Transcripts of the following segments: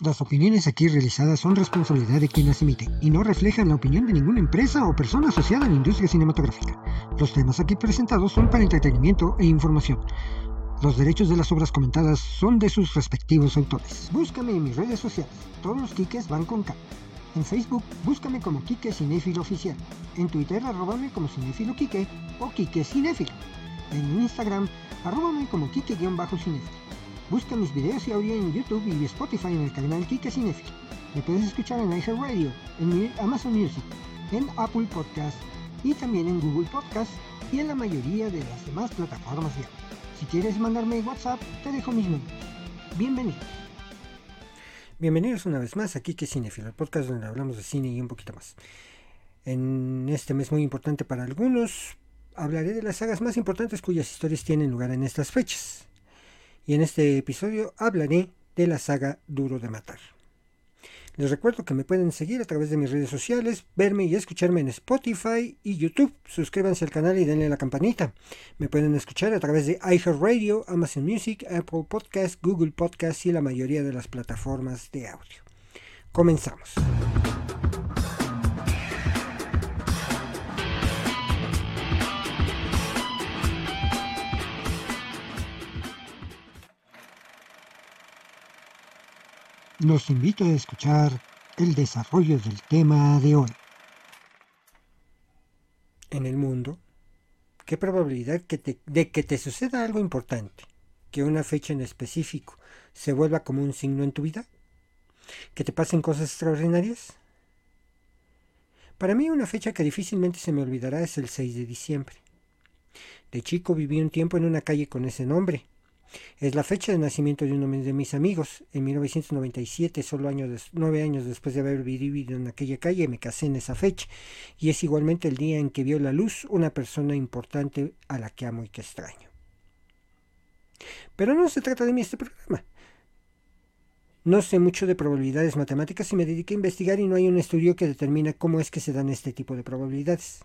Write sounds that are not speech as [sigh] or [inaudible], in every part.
Las opiniones aquí realizadas son responsabilidad de quien las emite y no reflejan la opinión de ninguna empresa o persona asociada a la industria cinematográfica. Los temas aquí presentados son para entretenimiento e información. Los derechos de las obras comentadas son de sus respectivos autores. Búscame en mis redes sociales. Todos los quiques van con K. En Facebook, búscame como Quique Cinéfilo Oficial. En Twitter, arróbame como Cinéfilo Quique o Quique Cinéfilo. En Instagram, arróbame como Quique-Cinéfilo. Busca mis videos y audio en YouTube y Spotify en el canal Kika Cinefil. Me puedes escuchar en iHeartRadio, en Amazon Music, en Apple Podcast y también en Google Podcast y en la mayoría de las demás plataformas de audio. Si quieres mandarme WhatsApp, te dejo mis números. Bienvenidos. Bienvenidos una vez más a Kike Cinefil, el podcast donde hablamos de cine y un poquito más. En este mes muy importante para algunos, hablaré de las sagas más importantes cuyas historias tienen lugar en estas fechas y en este episodio hablaré de la saga Duro de Matar. Les recuerdo que me pueden seguir a través de mis redes sociales, verme y escucharme en Spotify y YouTube. Suscríbanse al canal y denle la campanita. Me pueden escuchar a través de iHeartRadio, Amazon Music, Apple Podcast, Google Podcast y la mayoría de las plataformas de audio. Comenzamos. Los invito a escuchar el desarrollo del tema de hoy. En el mundo, ¿qué probabilidad de que te suceda algo importante, que una fecha en específico se vuelva como un signo en tu vida? ¿Que te pasen cosas extraordinarias? Para mí una fecha que difícilmente se me olvidará es el 6 de diciembre. De chico viví un tiempo en una calle con ese nombre, es la fecha de nacimiento de uno de mis amigos. En 1997, solo nueve años después de haber vivido en aquella calle, me casé en esa fecha. Y es igualmente el día en que vio la luz una persona importante a la que amo y que extraño. Pero no se trata de mí este programa. No sé mucho de probabilidades matemáticas y me dediqué a investigar y no hay un estudio que determine cómo es que se dan este tipo de probabilidades.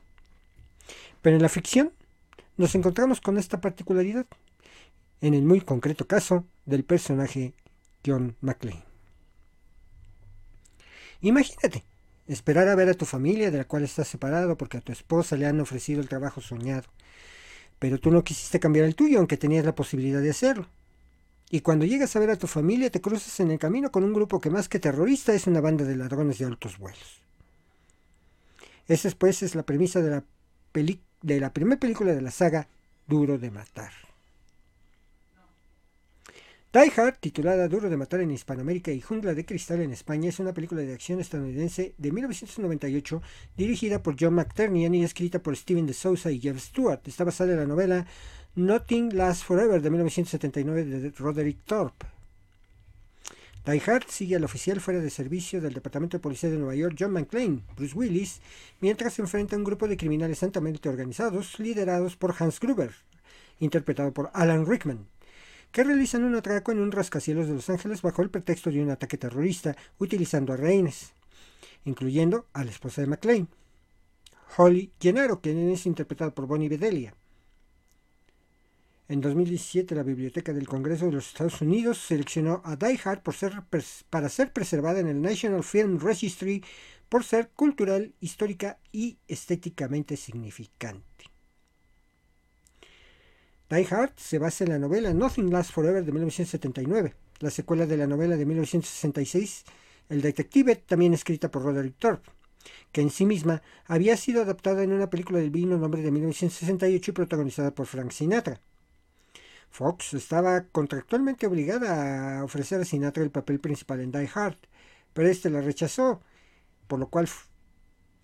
Pero en la ficción nos encontramos con esta particularidad en el muy concreto caso del personaje John McClane. Imagínate, esperar a ver a tu familia de la cual estás separado porque a tu esposa le han ofrecido el trabajo soñado, pero tú no quisiste cambiar el tuyo aunque tenías la posibilidad de hacerlo. Y cuando llegas a ver a tu familia te cruzas en el camino con un grupo que más que terrorista es una banda de ladrones de altos vuelos. Esa pues es la premisa de la, de la primera película de la saga Duro de Matar. Die Hard, titulada Duro de Matar en Hispanoamérica y Jungla de Cristal en España, es una película de acción estadounidense de 1998 dirigida por John McTiernan y escrita por Steven de Souza y Jeff Stewart. Está basada en la novela Nothing Lasts Forever de 1979 de Roderick Thorpe. Die Hard sigue al oficial fuera de servicio del Departamento de Policía de Nueva York, John McClane, Bruce Willis, mientras se enfrenta a un grupo de criminales altamente organizados liderados por Hans Gruber, interpretado por Alan Rickman que realizan un atraco en un rascacielos de Los Ángeles bajo el pretexto de un ataque terrorista, utilizando a rehenes, incluyendo a la esposa de McLean, Holly Gennaro, quien es interpretado por Bonnie Bedelia. En 2017, la Biblioteca del Congreso de los Estados Unidos seleccionó a Die Hard para ser preservada en el National Film Registry por ser cultural, histórica y estéticamente significante. Die Hard se basa en la novela Nothing Lasts Forever de 1979, la secuela de la novela de 1966, El Detective, también escrita por Roderick Thorpe, que en sí misma había sido adaptada en una película del vino nombre de 1968 y protagonizada por Frank Sinatra. Fox estaba contractualmente obligada a ofrecer a Sinatra el papel principal en Die Hard, pero este la rechazó, por lo cual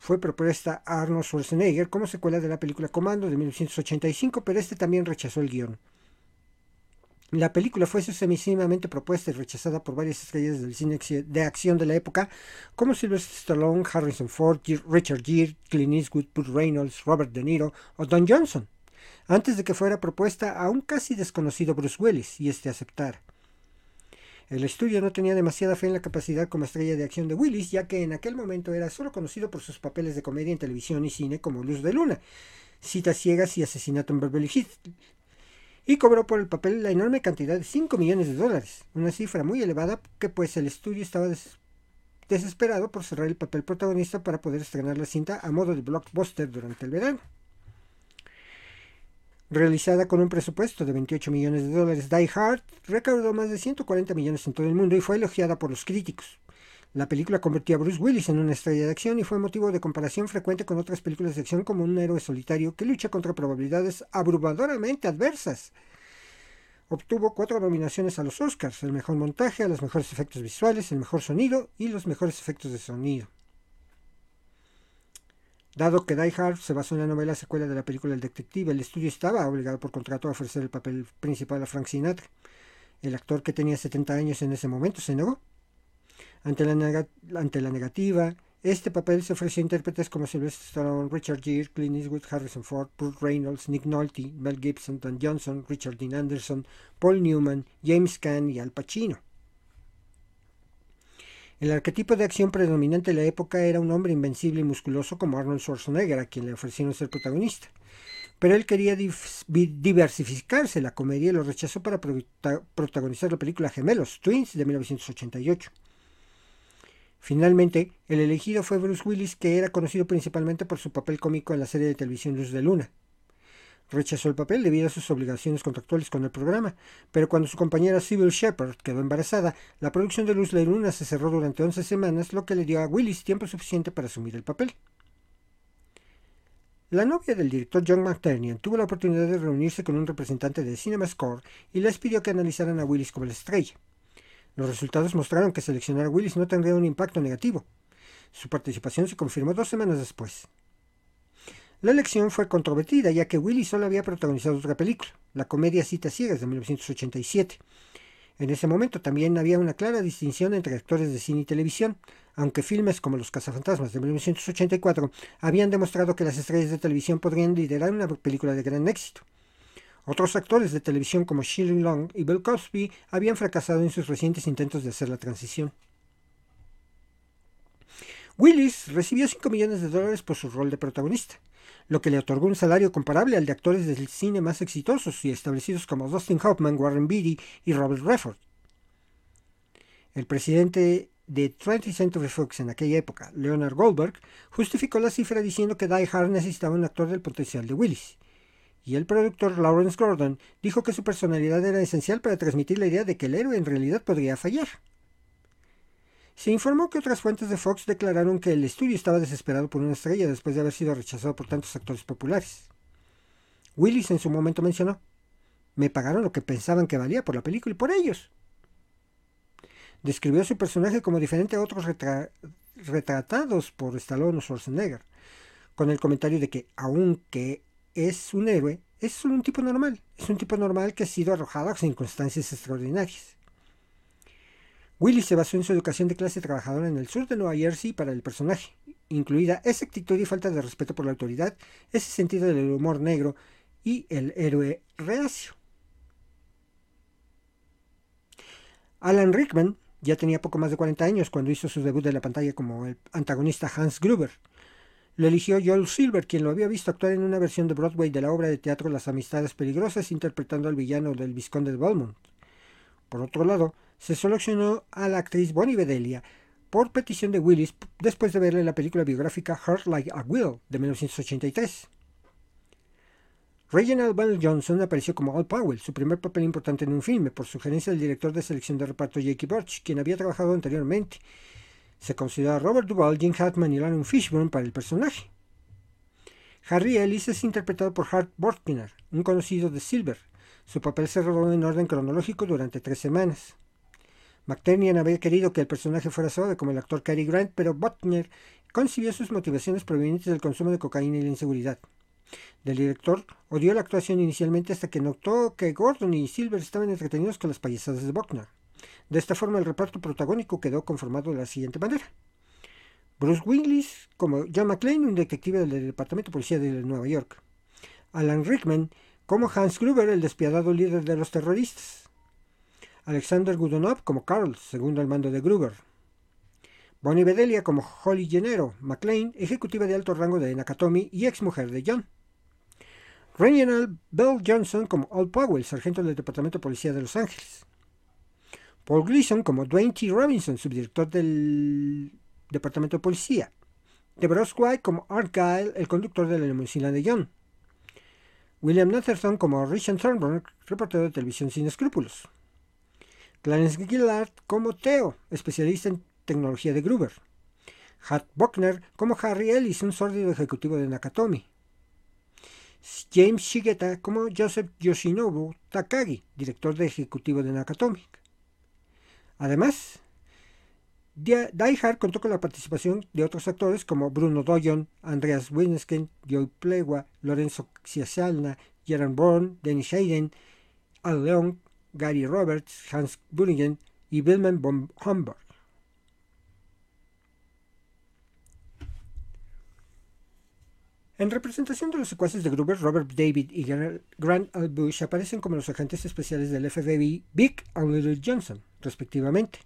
fue propuesta a Arnold Schwarzenegger como secuela de la película Comando de 1985, pero este también rechazó el guion. La película fue sucesivamente propuesta y rechazada por varias estrellas del cine de acción de la época, como Sylvester Stallone, Harrison Ford, Richard Gere, Clint Eastwood, Burt Reynolds, Robert De Niro o Don Johnson, antes de que fuera propuesta a un casi desconocido Bruce Willis y este aceptara. El estudio no tenía demasiada fe en la capacidad como estrella de acción de Willis, ya que en aquel momento era solo conocido por sus papeles de comedia en televisión y cine como Luz de Luna, Citas Ciegas y Asesinato en Beverly Hills. y cobró por el papel la enorme cantidad de 5 millones de dólares, una cifra muy elevada que pues el estudio estaba desesperado por cerrar el papel protagonista para poder estrenar la cinta a modo de blockbuster durante el verano. Realizada con un presupuesto de 28 millones de dólares, Die Hard recaudó más de 140 millones en todo el mundo y fue elogiada por los críticos. La película convirtió a Bruce Willis en una estrella de acción y fue motivo de comparación frecuente con otras películas de acción como un héroe solitario que lucha contra probabilidades abrumadoramente adversas. Obtuvo cuatro nominaciones a los Oscars, el mejor montaje, a los mejores efectos visuales, el mejor sonido y los mejores efectos de sonido. Dado que Die Hard se basó en la novela secuela de la película El Detective, el estudio estaba obligado por contrato a ofrecer el papel principal a Frank Sinatra. El actor que tenía 70 años en ese momento se negó. Ante la, negativa, este papel se ofreció a intérpretes como Sylvester Stallone, Richard Gere, Clint Eastwood, Harrison Ford, Bruce Reynolds, Nick Nolte, Mel Gibson, Dan Johnson, Richard Dean Anderson, Paul Newman, James Caan y Al Pacino. El arquetipo de acción predominante de la época era un hombre invencible y musculoso como Arnold Schwarzenegger, a quien le ofrecieron ser protagonista. Pero él quería diversificarse la comedia y lo rechazó para protagonizar la película Gemelos, Twins, de 1988. Finalmente, el elegido fue Bruce Willis, que era conocido principalmente por su papel cómico en la serie de televisión Luz de Luna. Rechazó el papel debido a sus obligaciones contractuales con el programa, pero cuando su compañera Sybil Shepard quedó embarazada, la producción de Luz de Luna se cerró durante 11 semanas, lo que le dio a Willis tiempo suficiente para asumir el papel. La novia del director John McTernan tuvo la oportunidad de reunirse con un representante de CinemaScore y les pidió que analizaran a Willis como la estrella. Los resultados mostraron que seleccionar a Willis no tendría un impacto negativo. Su participación se confirmó dos semanas después. La elección fue controvertida ya que Willis solo había protagonizado otra película, la comedia Citas Ciegas de 1987. En ese momento también había una clara distinción entre actores de cine y televisión, aunque filmes como Los Cazafantasmas de 1984 habían demostrado que las estrellas de televisión podrían liderar una película de gran éxito. Otros actores de televisión como Shirley Long y Bill Cosby habían fracasado en sus recientes intentos de hacer la transición. Willis recibió 5 millones de dólares por su rol de protagonista, lo que le otorgó un salario comparable al de actores del cine más exitosos y establecidos como Dustin Hoffman, Warren Beatty y Robert Redford. El presidente de 20th Century Fox en aquella época, Leonard Goldberg, justificó la cifra diciendo que Die Hard necesitaba un actor del potencial de Willis, y el productor Lawrence Gordon dijo que su personalidad era esencial para transmitir la idea de que el héroe en realidad podría fallar. Se informó que otras fuentes de Fox declararon que el estudio estaba desesperado por una estrella después de haber sido rechazado por tantos actores populares. Willis en su momento mencionó, me pagaron lo que pensaban que valía por la película y por ellos. Describió su personaje como diferente a otros retratados por Stallone o Schwarzenegger, con el comentario de que, aunque es un héroe, es un tipo normal, es un tipo normal que ha sido arrojado a circunstancias extraordinarias. Willis se basó en su educación de clase trabajadora en el sur de Nueva Jersey para el personaje, incluida esa actitud y falta de respeto por la autoridad, ese sentido del humor negro y el héroe reacio. Alan Rickman ya tenía poco más de 40 años cuando hizo su debut en la pantalla como el antagonista Hans Gruber, lo eligió Joel Silver, quien lo había visto actuar en una versión de Broadway de la obra de teatro Las Amistades Peligrosas, interpretando al villano del Visconde de Belmont. Por otro lado, se seleccionó a la actriz Bonnie Bedelia por petición de Willis después de verle la película biográfica Heart Like a Will de 1983. Reginald Bell Johnson apareció como Al Powell, su primer papel importante en un filme, por sugerencia del director de selección de reparto Jackie Birch, quien había trabajado anteriormente se considera Robert Duvall, Jim Hartman y Lauren Fishburne para el personaje. Harry Ellis es interpretado por Hart Borkner, un conocido de Silver. Su papel se rodó en orden cronológico durante tres semanas. McTernan había querido que el personaje fuera suave como el actor Cary Grant, pero Butner concibió sus motivaciones provenientes del consumo de cocaína y la inseguridad. Del director odió la actuación inicialmente hasta que notó que Gordon y Silver estaban entretenidos con las payasadas de Buckner. De esta forma el reparto protagónico quedó conformado de la siguiente manera. Bruce Willis como John McClane, un detective del Departamento de Policía de Nueva York. Alan Rickman como Hans Gruber, el despiadado líder de los terroristas. Alexander Gudonov como Carl, segundo al mando de Gruber. Bonnie Bedelia como Holly Gennaro, McLean, ejecutiva de alto rango de Nakatomi y ex mujer de John. Reginald Bell Johnson como Old Powell, sargento del Departamento de Policía de Los Ángeles. Paul Gleason como Dwayne T. Robinson, subdirector del Departamento de Policía. DeBrosque White como Art el conductor de la limusina de John. William Netherton como Richard Thornburg, reportero de televisión sin escrúpulos. Clarence Gillard como Theo, especialista en tecnología de Gruber. Hat Buckner como Harry Ellis, un sórdido ejecutivo de Nakatomi. James Shigeta como Joseph Yoshinobu Takagi, director de ejecutivo de Nakatomi. Además, Die Hard contó con la participación de otros actores como Bruno Doyon, Andreas Winsken, Joy Plewa, Lorenzo Ciasalna, Jaron Bourne, Dennis Hayden, Al Leon, Gary Roberts, Hans Buringen y Wilhelm von Homburg. En representación de los secuaces de Gruber, Robert David y Grant L. Bush aparecen como los agentes especiales del FBI Big y Little Johnson, respectivamente.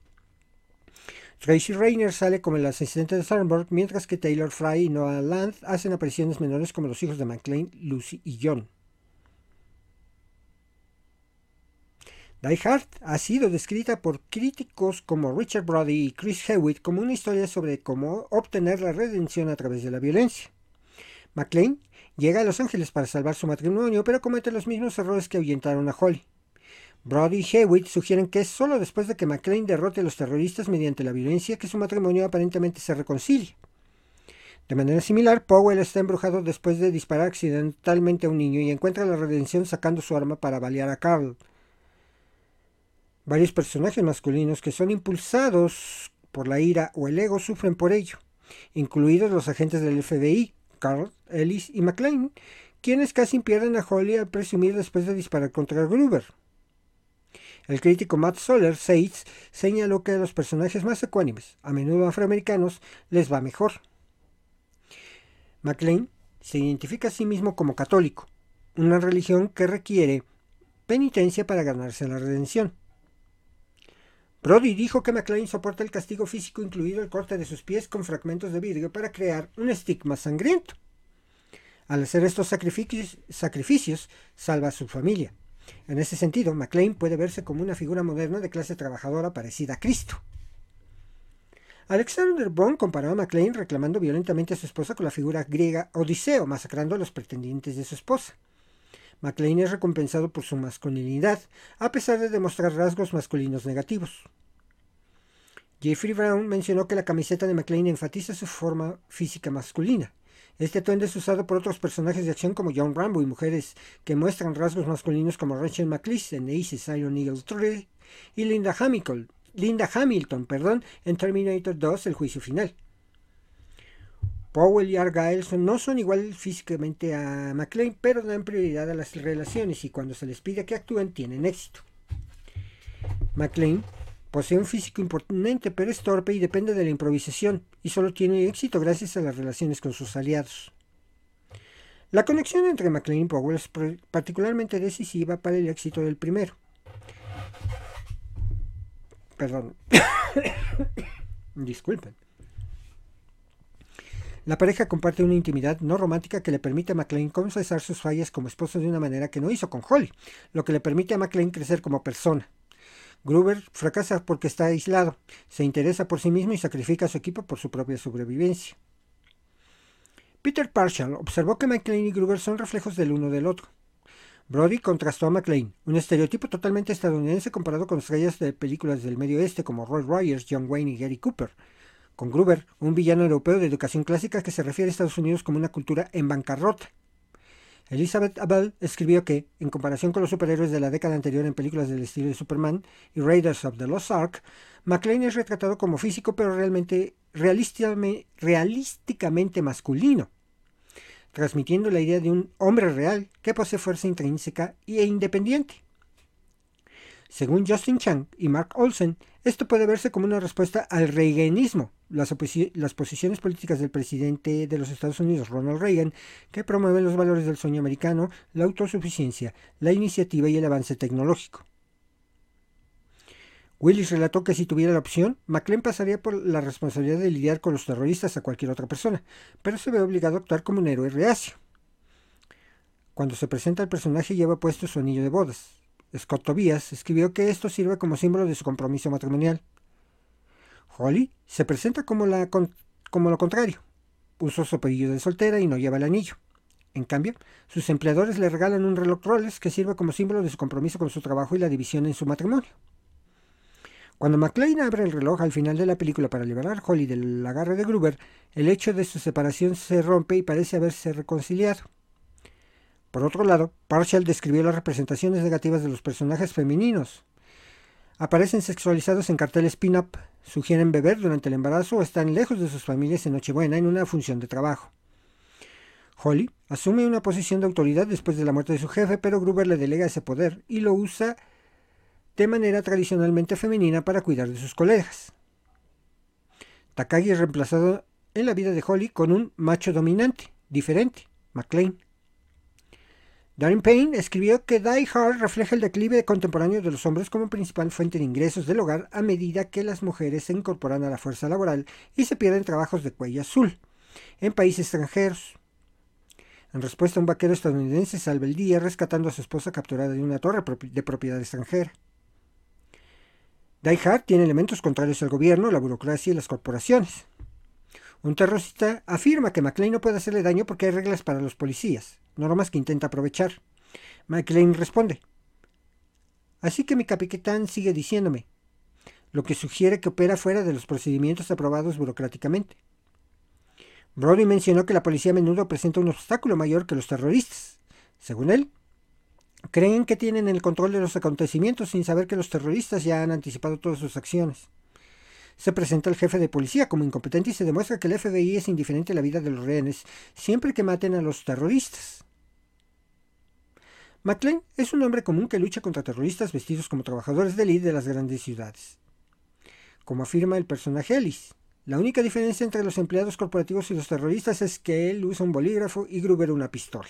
Tracy Rayner sale como el asistente de Thornburg, mientras que Taylor Fry y Noah Land hacen apariciones menores como los hijos de McLean, Lucy y John. Die ha sido descrita por críticos como Richard Brody y Chris Hewitt como una historia sobre cómo obtener la redención a través de la violencia. McLean llega a Los Ángeles para salvar su matrimonio, pero comete los mismos errores que ahuyentaron a Holly. Brody y Hewitt sugieren que es solo después de que McLean derrote a los terroristas mediante la violencia que su matrimonio aparentemente se reconcilia. De manera similar, Powell está embrujado después de disparar accidentalmente a un niño y encuentra la redención sacando su arma para balear a Carl. Varios personajes masculinos que son impulsados por la ira o el ego sufren por ello, incluidos los agentes del FBI, Carl, Ellis y McLean, quienes casi pierden a Holly al presumir después de disparar contra Gruber. El crítico Matt Soller, Seitz, señaló que a los personajes más ecuánimes, a menudo afroamericanos, les va mejor. McLean se identifica a sí mismo como católico, una religión que requiere penitencia para ganarse la redención. Brody dijo que McLean soporta el castigo físico, incluido el corte de sus pies con fragmentos de vidrio, para crear un estigma sangriento. Al hacer estos sacrificios, salva a su familia. En ese sentido, McLean puede verse como una figura moderna de clase trabajadora parecida a Cristo. Alexander Bond comparó a McLean reclamando violentamente a su esposa con la figura griega Odiseo, masacrando a los pretendientes de su esposa. McLean es recompensado por su masculinidad, a pesar de demostrar rasgos masculinos negativos. Jeffrey Brown mencionó que la camiseta de McLean enfatiza su forma física masculina. Este atuendo es usado por otros personajes de acción como John Rambo y mujeres que muestran rasgos masculinos como Rachel McLeese en Aces Iron Eagle 3 y Linda Hamilton, Linda Hamilton perdón, en Terminator 2 El Juicio Final. Powell y Argyle no son igual físicamente a McLean, pero dan prioridad a las relaciones y cuando se les pide que actúen tienen éxito. McLean posee un físico imponente, pero es torpe y depende de la improvisación, y solo tiene éxito gracias a las relaciones con sus aliados. La conexión entre McLean y Powell es particularmente decisiva para el éxito del primero. Perdón. [coughs] Disculpen. La pareja comparte una intimidad no romántica que le permite a McLean confesar sus fallas como esposo de una manera que no hizo con Holly, lo que le permite a McLean crecer como persona. Gruber fracasa porque está aislado, se interesa por sí mismo y sacrifica a su equipo por su propia sobrevivencia. Peter Parshall observó que McLean y Gruber son reflejos del uno del otro. Brody contrastó a McLean, un estereotipo totalmente estadounidense comparado con estrellas de películas del Medio Oeste como Roy Rogers, John Wayne y Gary Cooper, con Gruber, un villano europeo de educación clásica que se refiere a Estados Unidos como una cultura en bancarrota. Elizabeth Abel escribió que, en comparación con los superhéroes de la década anterior en películas del estilo de Superman y Raiders of the Lost Ark, McLean es retratado como físico pero realmente realísticamente masculino, transmitiendo la idea de un hombre real que posee fuerza intrínseca e independiente. Según Justin Chang y Mark Olsen, esto puede verse como una respuesta al reaganismo, las, posiciones políticas del presidente de los Estados Unidos, Ronald Reagan, que promueven los valores del sueño americano, la autosuficiencia, la iniciativa y el avance tecnológico. Willis relató que si tuviera la opción, McLean pasaría por la responsabilidad de lidiar con los terroristas a cualquier otra persona, pero se ve obligado a actuar como un héroe reacio. Cuando se presenta el personaje lleva puesto su anillo de bodas. Scott Tobias escribió que esto sirve como símbolo de su compromiso matrimonial. Holly se presenta como, lo contrario. Usó su apellido de soltera y no lleva el anillo. En cambio, sus empleadores le regalan un reloj Rolex que sirve como símbolo de su compromiso con su trabajo y la división en su matrimonio. Cuando McLean abre el reloj al final de la película para liberar a Holly del agarre de Gruber, el hecho de su separación se rompe y parece haberse reconciliado. Por otro lado, Partial describió las representaciones negativas de los personajes femeninos. Aparecen sexualizados en carteles pin-up, sugieren beber durante el embarazo o están lejos de sus familias en Nochebuena en una función de trabajo. Holly asume una posición de autoridad después de la muerte de su jefe, pero Gruber le delega ese poder y lo usa de manera tradicionalmente femenina para cuidar de sus colegas. Takagi es reemplazado en la vida de Holly con un macho dominante, diferente, McLean. Darren Payne escribió que Die Hard refleja el declive contemporáneo de los hombres como principal fuente de ingresos del hogar a medida que las mujeres se incorporan a la fuerza laboral y se pierden trabajos de cuello azul en países extranjeros. En respuesta, un vaquero estadounidense salva el día rescatando a su esposa capturada de una torre de propiedad extranjera. Die Hard tiene elementos contrarios al gobierno, la burocracia y las corporaciones. Un terrorista afirma que McLean no puede hacerle daño porque hay reglas para los policías, normas que intenta aprovechar. McLean responde, Así que mi capitán sigue diciéndome, lo que sugiere que opera fuera de los procedimientos aprobados burocráticamente. Brody mencionó que la policía a menudo presenta un obstáculo mayor que los terroristas. Según él, creen que tienen el control de los acontecimientos sin saber que los terroristas ya han anticipado todas sus acciones. Se presenta el jefe de policía como incompetente y se demuestra que el FBI es indiferente a la vida de los rehenes siempre que maten a los terroristas. McLean es un hombre común que lucha contra terroristas vestidos como trabajadores de élite de las grandes ciudades. Como afirma el personaje Ellis, la única diferencia entre los empleados corporativos y los terroristas es que él usa un bolígrafo y Gruber una pistola.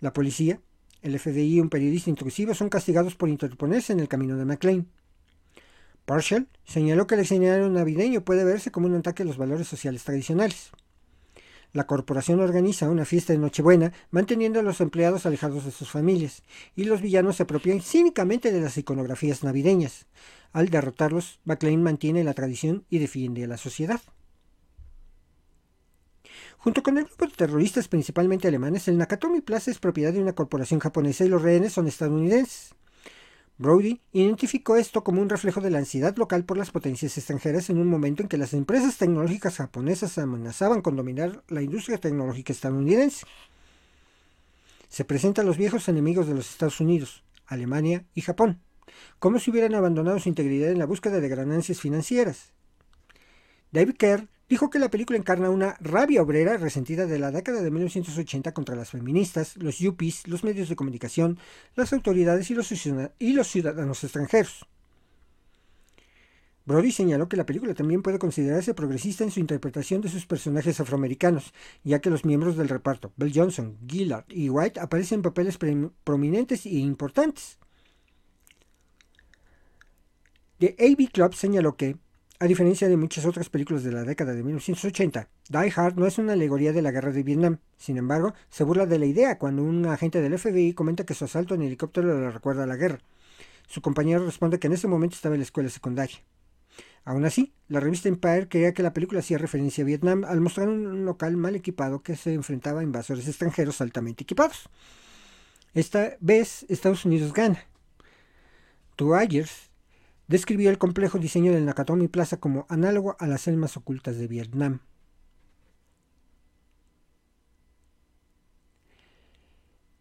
La policía, el FBI y un periodista intrusivo son castigados por interponerse en el camino de McLean. Partial señaló que el escenario navideño puede verse como un ataque a los valores sociales tradicionales. La corporación organiza una fiesta de Nochebuena manteniendo a los empleados alejados de sus familias, y los villanos se apropian cínicamente de las iconografías navideñas. Al derrotarlos, McLean mantiene la tradición y defiende a la sociedad. Junto con el grupo de terroristas principalmente alemanes, el Nakatomi Plaza es propiedad de una corporación japonesa y los rehenes son estadounidenses. Brody identificó esto como un reflejo de la ansiedad local por las potencias extranjeras en un momento en que las empresas tecnológicas japonesas amenazaban con dominar la industria tecnológica estadounidense. Se presentan los viejos enemigos de los Estados Unidos, Alemania y Japón, como si hubieran abandonado su integridad en la búsqueda de ganancias financieras. David Kerr dijo que la película encarna una rabia obrera resentida de la década de 1980 contra las feministas, los yuppies, los medios de comunicación, las autoridades y los, ciudadanos extranjeros. Brody señaló que la película también puede considerarse progresista en su interpretación de sus personajes afroamericanos, ya que los miembros del reparto, Bill Johnson, Gillard y White, aparecen en papeles prominentes e importantes. The AV Club señaló que, a diferencia de muchas otras películas de la década de 1980, Die Hard no es una alegoría de la guerra de Vietnam. Sin embargo, se burla de la idea cuando un agente del FBI comenta que su asalto en helicóptero le recuerda a la guerra. Su compañero responde que en ese momento estaba en la escuela secundaria. Aún así, la revista Empire creía que la película hacía referencia a Vietnam al mostrar un local mal equipado que se enfrentaba a invasores extranjeros altamente equipados. Esta vez Estados Unidos gana. Two Ayers describió el complejo diseño del Nakatomi Plaza como análogo a las selmas ocultas de Vietnam.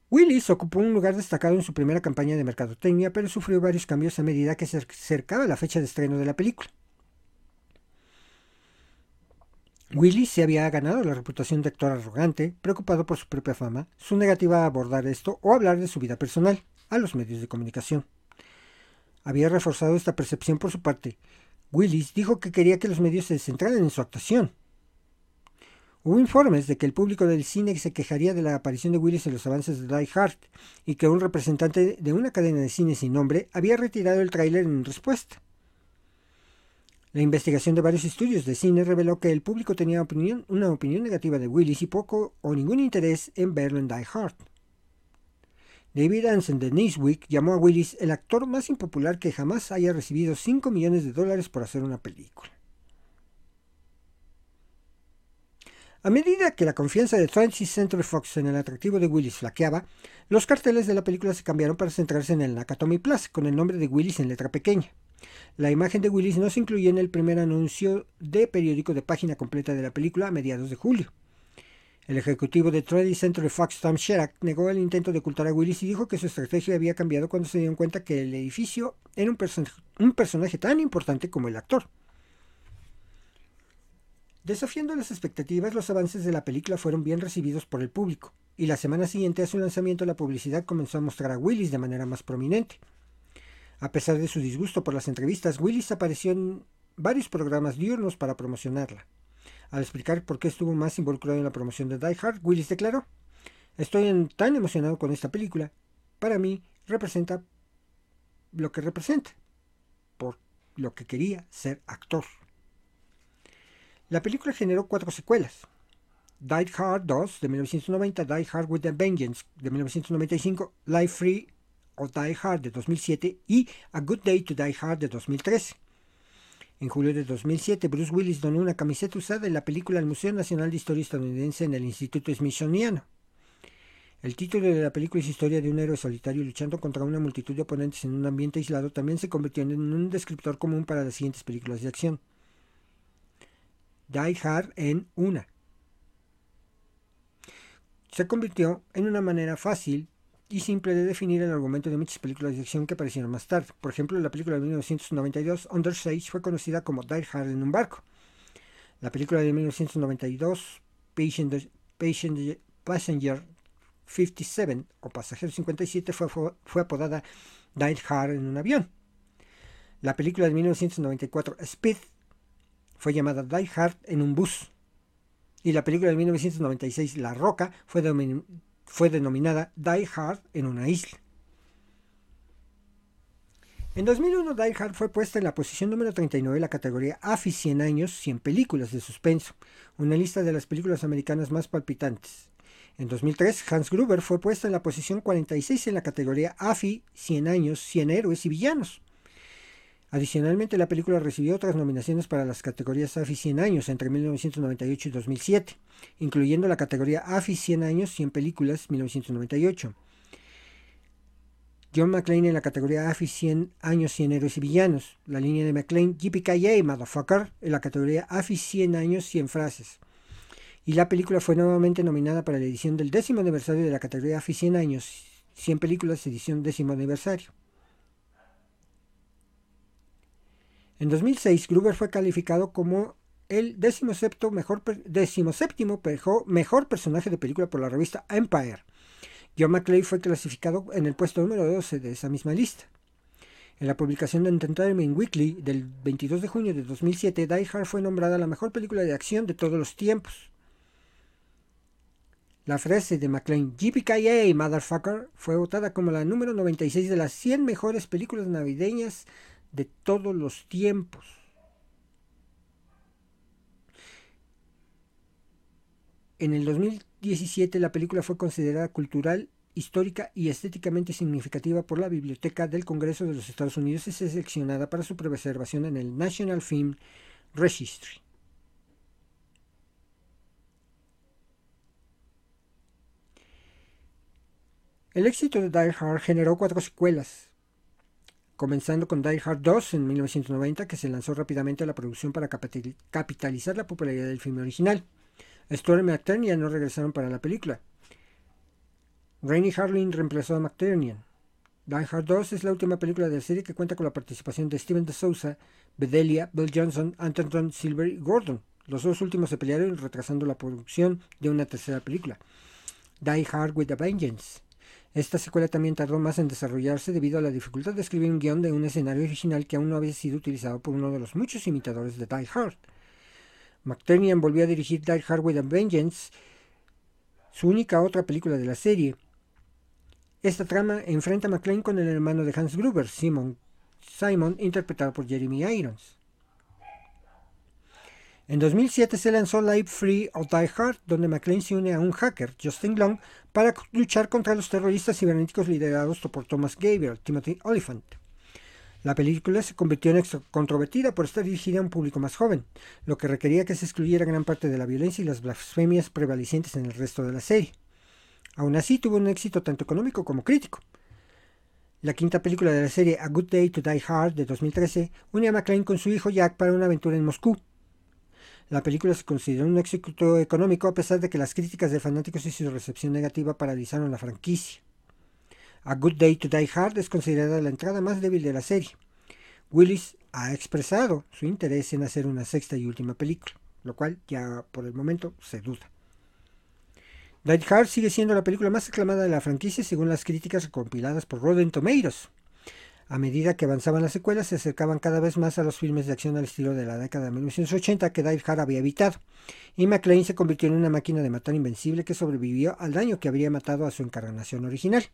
Willis ocupó un lugar destacado en su primera campaña de mercadotecnia, pero sufrió varios cambios a medida que se acercaba la fecha de estreno de la película. Willis se había ganado la reputación de actor arrogante, preocupado por su propia fama, su negativa a abordar esto o hablar de su vida personal a los medios de comunicación había reforzado esta percepción por su parte. Willis dijo que quería que los medios se centraran en su actuación. Hubo informes de que el público del cine se quejaría de la aparición de Willis en los avances de Die Hard y que un representante de una cadena de cine sin nombre había retirado el tráiler en respuesta. La investigación de varios estudios de cine reveló que el público tenía una opinión negativa de Willis y poco o ningún interés en verlo en Die Hard. David Ansen de Newsweek llamó a Willis el actor más impopular que jamás haya recibido 5 millones de dólares por hacer una película. A medida que la confianza de Francis Century Fox en el atractivo de Willis flaqueaba, los carteles de la película se cambiaron para centrarse en el Nakatomi Plus, con el nombre de Willis en letra pequeña. La imagen de Willis no se incluyó en el primer anuncio de periódico de página completa de la película a mediados de julio. El ejecutivo de Trade Century Fox, Tom Sherak, negó el intento de ocultar a Willis y dijo que su estrategia había cambiado cuando se dieron cuenta que el edificio era un personaje tan importante como el actor. Desafiando las expectativas, los avances de la película fueron bien recibidos por el público, y la semana siguiente a su lanzamiento la publicidad comenzó a mostrar a Willis de manera más prominente. A pesar de su disgusto por las entrevistas, Willis apareció en varios programas diurnos para promocionarla. Al explicar por qué estuvo más involucrado en la promoción de Die Hard, Willis declaró, Estoy tan emocionado con esta película. Para mí representa lo que representa, por lo que quería ser actor. La película generó cuatro secuelas. Die Hard 2 de 1990, Die Hard with a Vengeance de 1995, Life Free of Die Hard de 2007 y A Good Day to Die Hard de 2013. En julio de 2007, Bruce Willis donó una camiseta usada en la película al Museo Nacional de Historia Estadounidense en el Instituto Smithsoniano. El título de la película es historia de un héroe solitario luchando contra una multitud de oponentes en un ambiente aislado. También se convirtió en un descriptor común para las siguientes películas de acción. Die Hard en una. Se convirtió en una manera fácil y simple de definir el argumento de muchas películas de acción que aparecieron más tarde. Por ejemplo, la película de 1992, Under Siege, fue conocida como Die Hard en un barco. La película de 1992, Patient, Passenger 57 o Pasajero 57, fue, fue apodada Die Hard en un avión. La película de 1994, Speed, fue llamada Die Hard en un bus. Y la película de 1996, La Roca, fue, fue denominada Die Hard en una isla. En 2001, Die Hard fue puesta en la posición número 39 en la categoría AFI 100 años, 100 películas de suspenso, una lista de las películas americanas más palpitantes. En 2003, Hans Gruber fue puesta en la posición 46 en la categoría AFI 100 años, 100 héroes y villanos. Adicionalmente, la película recibió otras nominaciones para las categorías AFI 100 años entre 1998 y 2007, incluyendo la categoría AFI 100 años 100 películas 1998. John McClane en la categoría AFI 100 años 100 héroes y villanos. La línea de McClane JPKA Motherfucker en la categoría AFI 100 años 100 frases. Y la película fue nuevamente nominada para la edición del décimo aniversario de la categoría AFI 100 años 100 películas edición décimo aniversario. En 2006, Gruber fue calificado como el 17 mejor, decimoséptimo mejor personaje de película por la revista Empire. John McClane fue clasificado en el puesto número 12 de esa misma lista. En la publicación de Entertainment Weekly del 22 de junio de 2007, Die Hard fue nombrada la mejor película de acción de todos los tiempos. La frase de McClane, GPKA Motherfucker, fue votada como la número 96 de las 100 mejores películas navideñas de todos los tiempos. En el 2017 la película fue considerada cultural, histórica y estéticamente significativa por la Biblioteca del Congreso de los Estados Unidos y seleccionada para su preservación en el National Film Registry. El éxito de Die Hard generó cuatro secuelas, comenzando con Die Hard 2 en 1990, que se lanzó rápidamente a la producción para capitalizar la popularidad del filme original. Storm y McTernian no regresaron para la película. Rainy Harlin reemplazó a McTernian. Die Hard 2 es la última película de la serie que cuenta con la participación de Steven de Souza, Bedelia, Bill Johnson, Anton Silver y Gordon. Los dos últimos se pelearon retrasando la producción de una tercera película. Die Hard with a Vengeance esta secuela también tardó más en desarrollarse debido a la dificultad de escribir un guion de un escenario original que aún no había sido utilizado por uno de los muchos imitadores de Die Hard. McTernian volvió a dirigir Die Hard with a Vengeance, su única otra película de la serie. Esta trama enfrenta a McClane con el hermano de Hans Gruber, Simon, Simon interpretado por Jeremy Irons. En 2007 se lanzó Live Free or Die Hard, donde McClane se une a un hacker, Justin Long, para luchar contra los terroristas cibernéticos liderados por Thomas Gabriel, Timothy Oliphant. La película se convirtió en controvertida por estar dirigida a un público más joven, lo que requería que se excluyera gran parte de la violencia y las blasfemias prevalecientes en el resto de la serie. Aún así tuvo un éxito tanto económico como crítico. La quinta película de la serie A Good Day to Die Hard de 2013 une a McClane con su hijo Jack para una aventura en Moscú, la película se consideró un éxito económico a pesar de que las críticas de fanáticos y su recepción negativa paralizaron la franquicia. A Good Day to Die Hard es considerada la entrada más débil de la serie. Willis ha expresado su interés en hacer una sexta y última película, lo cual ya por el momento se duda. Die Hard sigue siendo la película más aclamada de la franquicia según las críticas compiladas por Rotten Tomatoes. A medida que avanzaban las secuelas, se acercaban cada vez más a los filmes de acción al estilo de la década de 1980 que Die Hard había evitado, y McLean se convirtió en una máquina de matar invencible que sobrevivió al daño que habría matado a su encarnación original.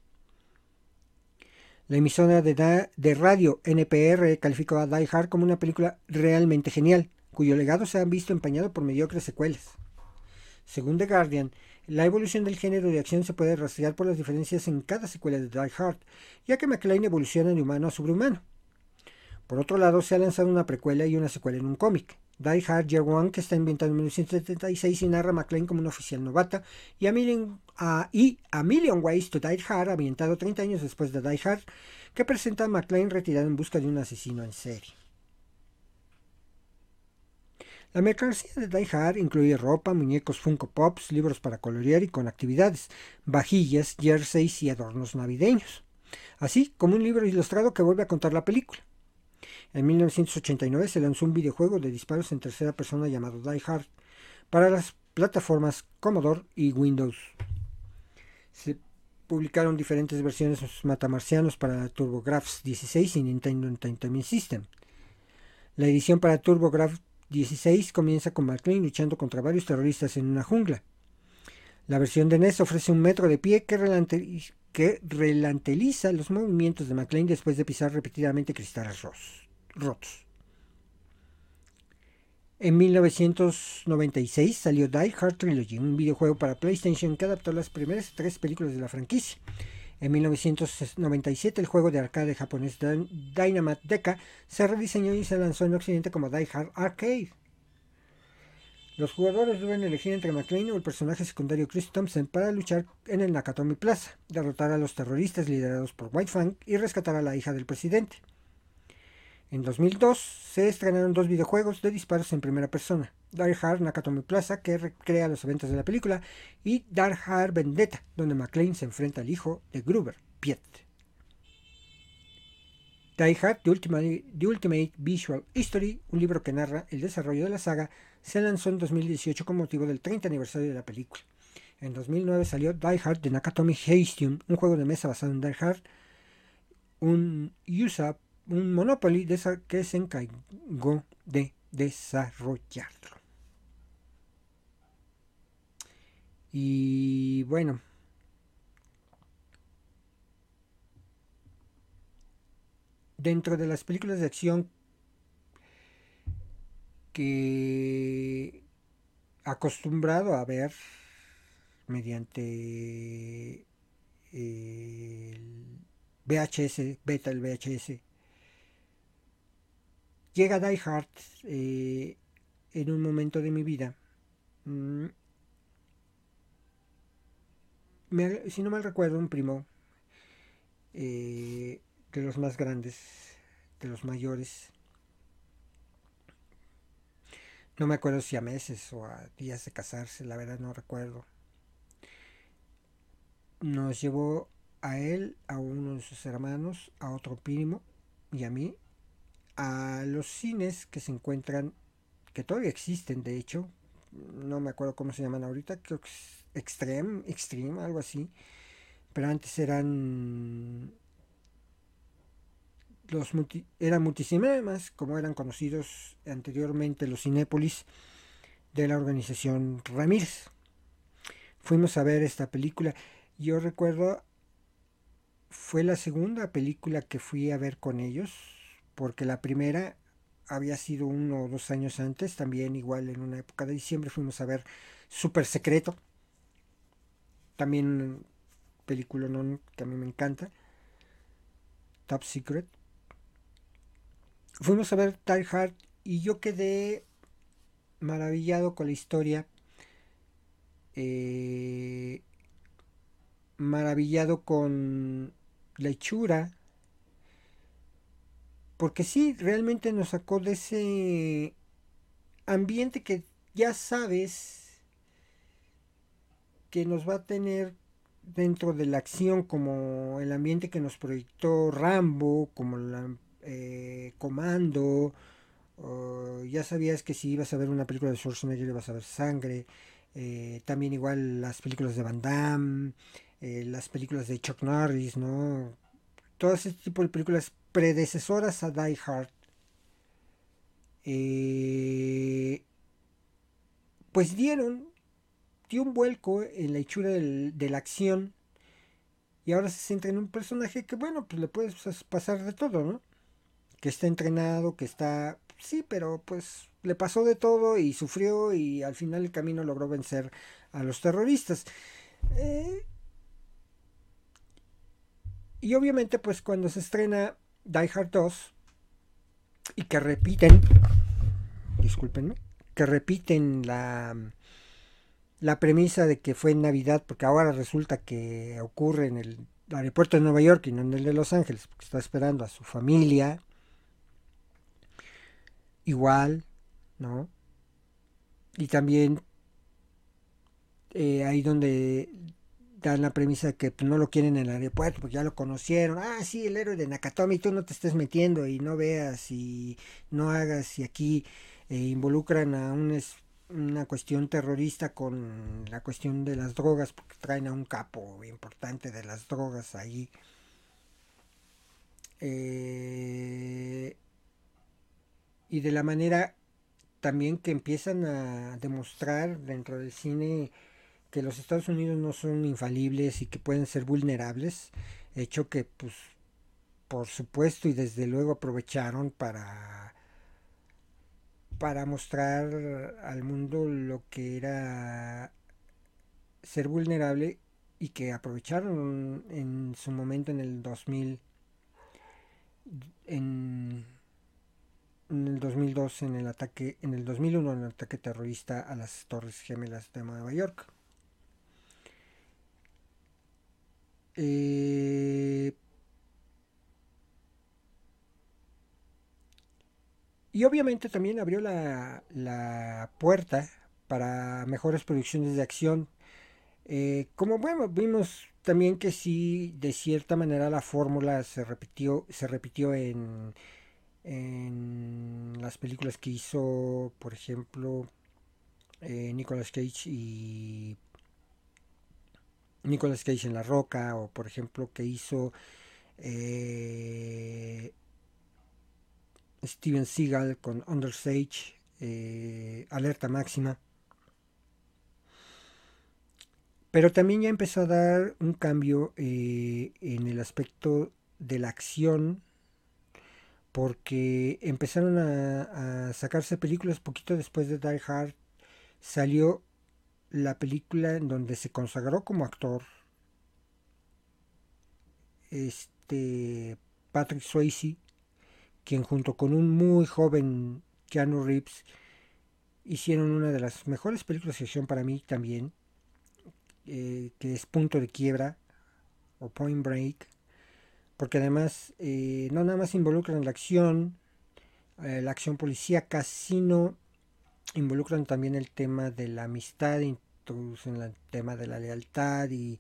La emisora de, de radio NPR calificó a Die Hard como una película realmente genial, cuyo legado se ha visto empañado por mediocres secuelas. Según The Guardian, la evolución del género de acción se puede rastrear por las diferencias en cada secuela de Die Hard, ya que McLean evoluciona de humano a sobrehumano. Por otro lado, se ha lanzado una precuela y una secuela en un cómic. Die Hard Year One, que está inventado en 1976 y narra a McLean como un oficial novata, y a, Million, Ways to Die Hard, ambientado 30 años después de Die Hard, que presenta a McLean retirado en busca de un asesino en serie. La mercancía de Die Hard incluye ropa, muñecos Funko Pops, libros para colorear y con actividades, vajillas, jerseys y adornos navideños, así como un libro ilustrado que vuelve a contar la película. En 1989 se lanzó un videojuego de disparos en tercera persona llamado Die Hard para las plataformas Commodore y Windows. Se publicaron diferentes versiones de matamarcianos para TurboGrafx 16 y Nintendo Entertainment System. La edición para TurboGrafx 16 comienza con McLean luchando contra varios terroristas en una jungla. La versión de NES ofrece un metro de pie que, relanteliza los movimientos de McLean después de pisar repetidamente cristales rotos. En 1996 salió Die Hard Trilogy, un videojuego para PlayStation que adaptó las primeras tres películas de la franquicia. En 1997 el juego de arcade japonés Dynamite Deca se rediseñó y se lanzó en Occidente como Die Hard Arcade. Los jugadores deben elegir entre McLean o el personaje secundario Chris Thompson para luchar en el Nakatomi Plaza, derrotar a los terroristas liderados por White Fang y rescatar a la hija del presidente. En 2002 se estrenaron dos videojuegos de disparos en primera persona, Dark Hard Nakatomi Plaza, que recrea los eventos de la película, y Dark Hard Vendetta, donde McClane se enfrenta al hijo de Gruber, Piet. Die Hard The Ultimate, Visual History, un libro que narra el desarrollo de la saga, se lanzó en 2018 con motivo del 30 aniversario de la película. En 2009 salió Die Hard de Nakatomi Hastium, un juego de mesa basado en Die Hard, un USA un Monopoly que se encargó de desarrollarlo. Y bueno, dentro de las películas de acción que acostumbrado a ver mediante el VHS, beta el VHS Llega Die Hard eh, en un momento de mi vida. Mm, si no mal recuerdo, un primo eh, de los más grandes, de los mayores. No me acuerdo si a meses o a días de casarse, la verdad no recuerdo. Nos llevó a él, a uno de sus hermanos, a otro primo y a mí a los cines que se encuentran, que todavía existen de hecho, no me acuerdo cómo se llaman ahorita, creo que Extreme, Extreme, algo así, pero antes eran los multi, eran multicinemas, como eran conocidos anteriormente los Cinépolis de la organización Ramírez. Fuimos a ver esta película. Yo recuerdo, fue la segunda película que fui a ver con ellos porque la primera había sido uno o dos años antes, también igual en una época de diciembre fuimos a ver Super Secreto, también película que a mí me encanta, Top Secret. Fuimos a ver Die Hard y yo quedé maravillado con la historia, eh, maravillado con la hechura, porque sí, realmente nos sacó de ese ambiente que ya sabes que nos va a tener dentro de la acción como el ambiente que nos proyectó Rambo, como la eh, Comando, ya sabías que si ibas a ver una película de Schwarzenegger ibas a ver sangre, eh, también igual las películas de Van Damme, eh, las películas de Chuck Norris, ¿no? Todo ese tipo de películas predecesoras a Die Hard, eh, pues dieron, un vuelco en la hechura de la acción y ahora se centra en un personaje que, bueno, pues le puedes pasar de todo, ¿no? Que está entrenado, que está, sí, pero pues le pasó de todo y sufrió y al final el camino logró vencer a los terroristas. Eh, y obviamente pues cuando se estrena Die Hard 2 y que repiten, discúlpenme, que repiten la, la premisa de que fue en Navidad, porque ahora resulta que ocurre en el aeropuerto de Nueva York y no en el de Los Ángeles, porque está esperando a su familia, igual, ¿no? Y también eh, ahí donde dan la premisa que pues, no lo quieren en el aeropuerto porque ya lo conocieron. Ah, sí, el héroe de Nakatomi, tú no te estés metiendo y no veas y no hagas y aquí eh, involucran a un una cuestión terrorista con la cuestión de las drogas porque traen a un capo importante de las drogas ahí. Eh, y de la manera también que empiezan a demostrar dentro del cine que los Estados Unidos no son infalibles y que pueden ser vulnerables, hecho que pues por supuesto y desde luego aprovecharon para para mostrar al mundo lo que era ser vulnerable y que aprovecharon en su momento en el 2000 en, en el 2002 en el ataque en el 2001 en el ataque terrorista a las Torres Gemelas de Nueva York. Eh, y obviamente también abrió la, la, puerta para mejores producciones de acción. Eh, como bueno, vimos también que sí, de cierta manera la fórmula se repitió, se repitió en, en las películas que hizo, por ejemplo, eh, Nicolas Cage y Nicolas Cage en La Roca, o por ejemplo que hizo eh, Steven Seagal con Under Sage, eh, Alerta Máxima. Pero también ya empezó a dar un cambio eh, en el aspecto de la acción, porque empezaron a, a, sacarse películas poquito después de Die Hard. Salió la película en donde se consagró como actor este Patrick Swayze, quien junto con un muy joven Keanu Reeves hicieron una de las mejores películas de acción para mí también, eh, que es Punto de Quiebra o Point Break, porque además eh, no nada más involucran la acción, eh, la acción policíaca, sino involucran también el tema de la amistad, introducen el tema de la lealtad y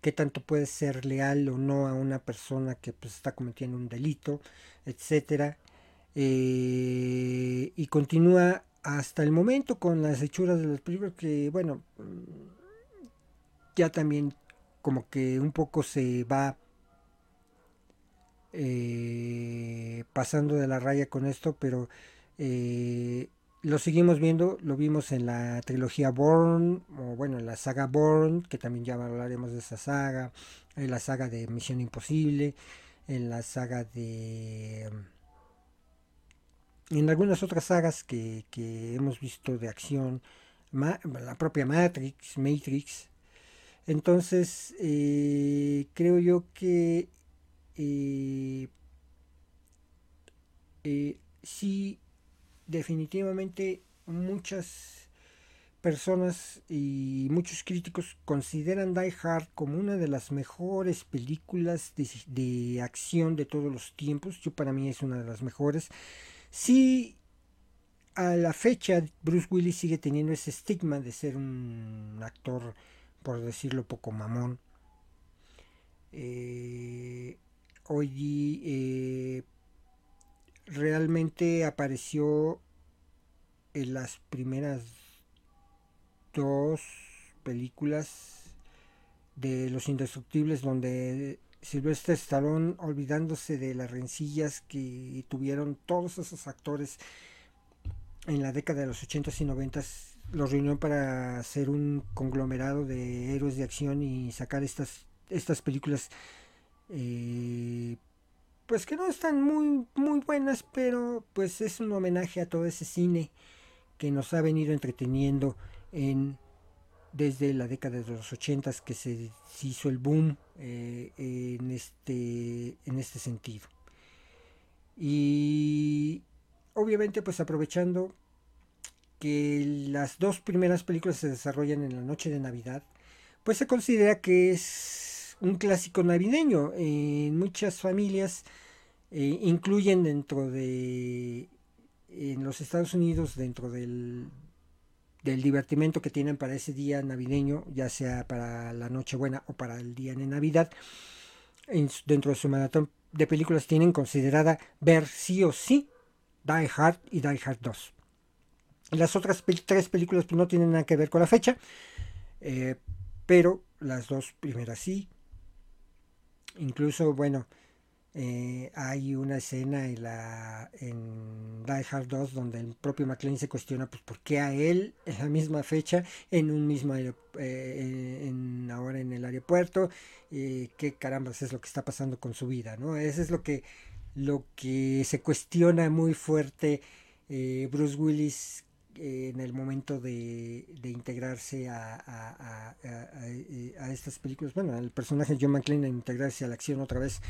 qué tanto puede ser leal o no a una persona que pues, está cometiendo un delito, etcétera. Eh, y continúa hasta el momento con las hechuras de los películas que, bueno, ya también como que un poco se va eh, pasando de la raya con esto, pero eh, lo seguimos viendo, lo vimos en la trilogía Born, o bueno, en la saga Born, que también ya hablaremos de esa saga, en la saga de Misión Imposible, en la saga de en algunas otras sagas que, hemos visto de acción, la propia Matrix, Matrix. Entonces, eh, creo yo que eh, eh, sí, definitivamente muchas personas y muchos críticos consideran Die Hard como una de las mejores películas de, acción de todos los tiempos. Yo para mí es una de las mejores. Sí, a la fecha Bruce Willis sigue teniendo ese estigma de ser un actor, por decirlo poco mamón. Eh, hoy eh, realmente apareció en las primeras dos películas de Los Indestructibles donde Sylvester Stallone olvidándose de las rencillas que tuvieron todos esos actores en la década de los 80s y 90s los reunió para hacer un conglomerado de héroes de acción y sacar estas, estas películas eh, pues que no están muy, muy buenas, pero pues es un homenaje a todo ese cine que nos ha venido entreteniendo en desde la década de los 80 que se, hizo el boom eh, en, este, en este sentido. Y obviamente pues aprovechando que las dos primeras películas se desarrollan en la noche de Navidad, pues se considera que es un clásico navideño. En muchas familias eh, incluyen dentro de en los Estados Unidos dentro del, del divertimento que tienen para ese día navideño, ya sea para la Nochebuena o para el día de Navidad, dentro de su maratón de películas tienen considerada ver sí o sí Die Hard y Die Hard 2. Las otras tres películas pues, no tienen nada que ver con la fecha, eh, pero las dos primeras sí. Incluso, bueno, eh, hay una escena en, la, en Die Hard 2 donde el propio McLean se cuestiona pues, por qué a él en la misma fecha, en un mismo eh, en, ahora en el aeropuerto, eh, qué carambas es lo que está pasando con su vida, ¿no? Eso es lo que, lo que se cuestiona muy fuerte Bruce Willis en el momento de, integrarse a, a, estas películas, bueno, el personaje John McClane a integrarse a la acción otra vez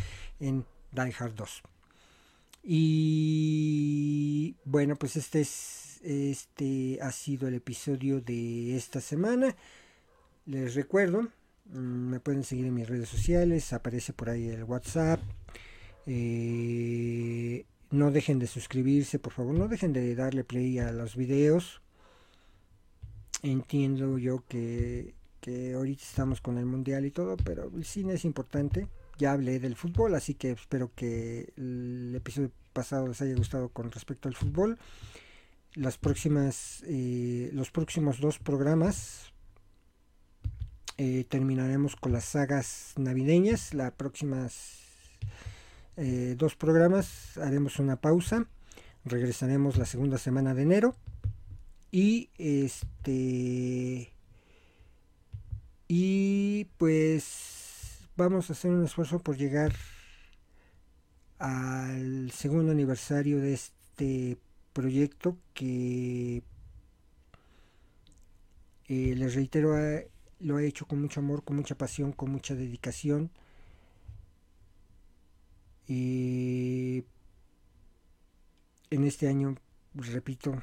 en Die Hard 2. Y bueno, pues este es este ha sido el episodio de esta semana. Les recuerdo, mm, me pueden seguir en mis redes sociales, aparece por ahí el WhatsApp. Eh, no dejen de suscribirse, por favor, no dejen de darle play a los videos. Entiendo yo que, que ahorita estamos con el mundial y todo, pero el cine es importante. Ya hablé del fútbol, así que espero que el episodio pasado les haya gustado con respecto al fútbol. Las próximas, eh, los próximos dos programas eh, terminaremos con las sagas navideñas. Las próximas eh, dos programas, haremos una pausa, regresaremos la segunda semana de enero. Y este y pues vamos a hacer un esfuerzo por llegar al segundo aniversario de este proyecto que eh, les reitero lo he hecho con mucho amor, con mucha pasión, con mucha dedicación y en este año, repito,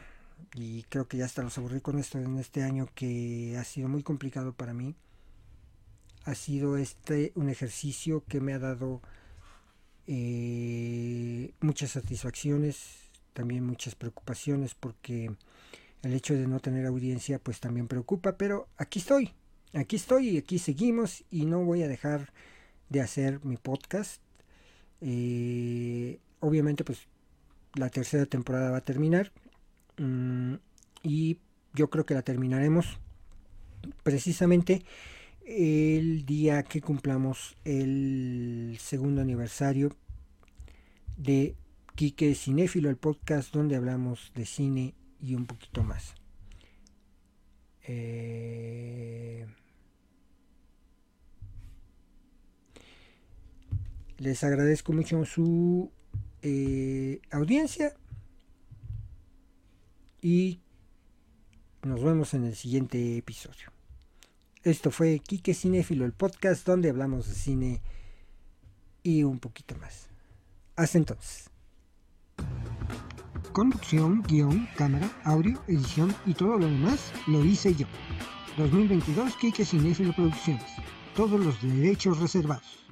y creo que ya hasta los aburrí con esto, en este año que ha sido muy complicado para mí, ha sido este un ejercicio que me ha dado eh, muchas satisfacciones, también muchas preocupaciones, porque el hecho de no tener audiencia pues también preocupa, pero aquí estoy, aquí estoy y aquí seguimos y no voy a dejar de hacer mi podcast eh, obviamente, pues la tercera temporada va a terminar. Mm, y yo creo que la terminaremos precisamente el día que cumplamos el segundo aniversario de Quique Cinéfilo, el podcast donde hablamos de cine y un poquito más. Eh, Les agradezco mucho su eh, audiencia y nos vemos en el siguiente episodio. Esto fue Quique Cinéfilo, el podcast donde hablamos de cine y un poquito más. Hasta entonces. Conducción, guion, cámara, audio, edición y todo lo demás lo hice yo. 2022 Quique Cinéfilo Producciones. Todos los derechos reservados.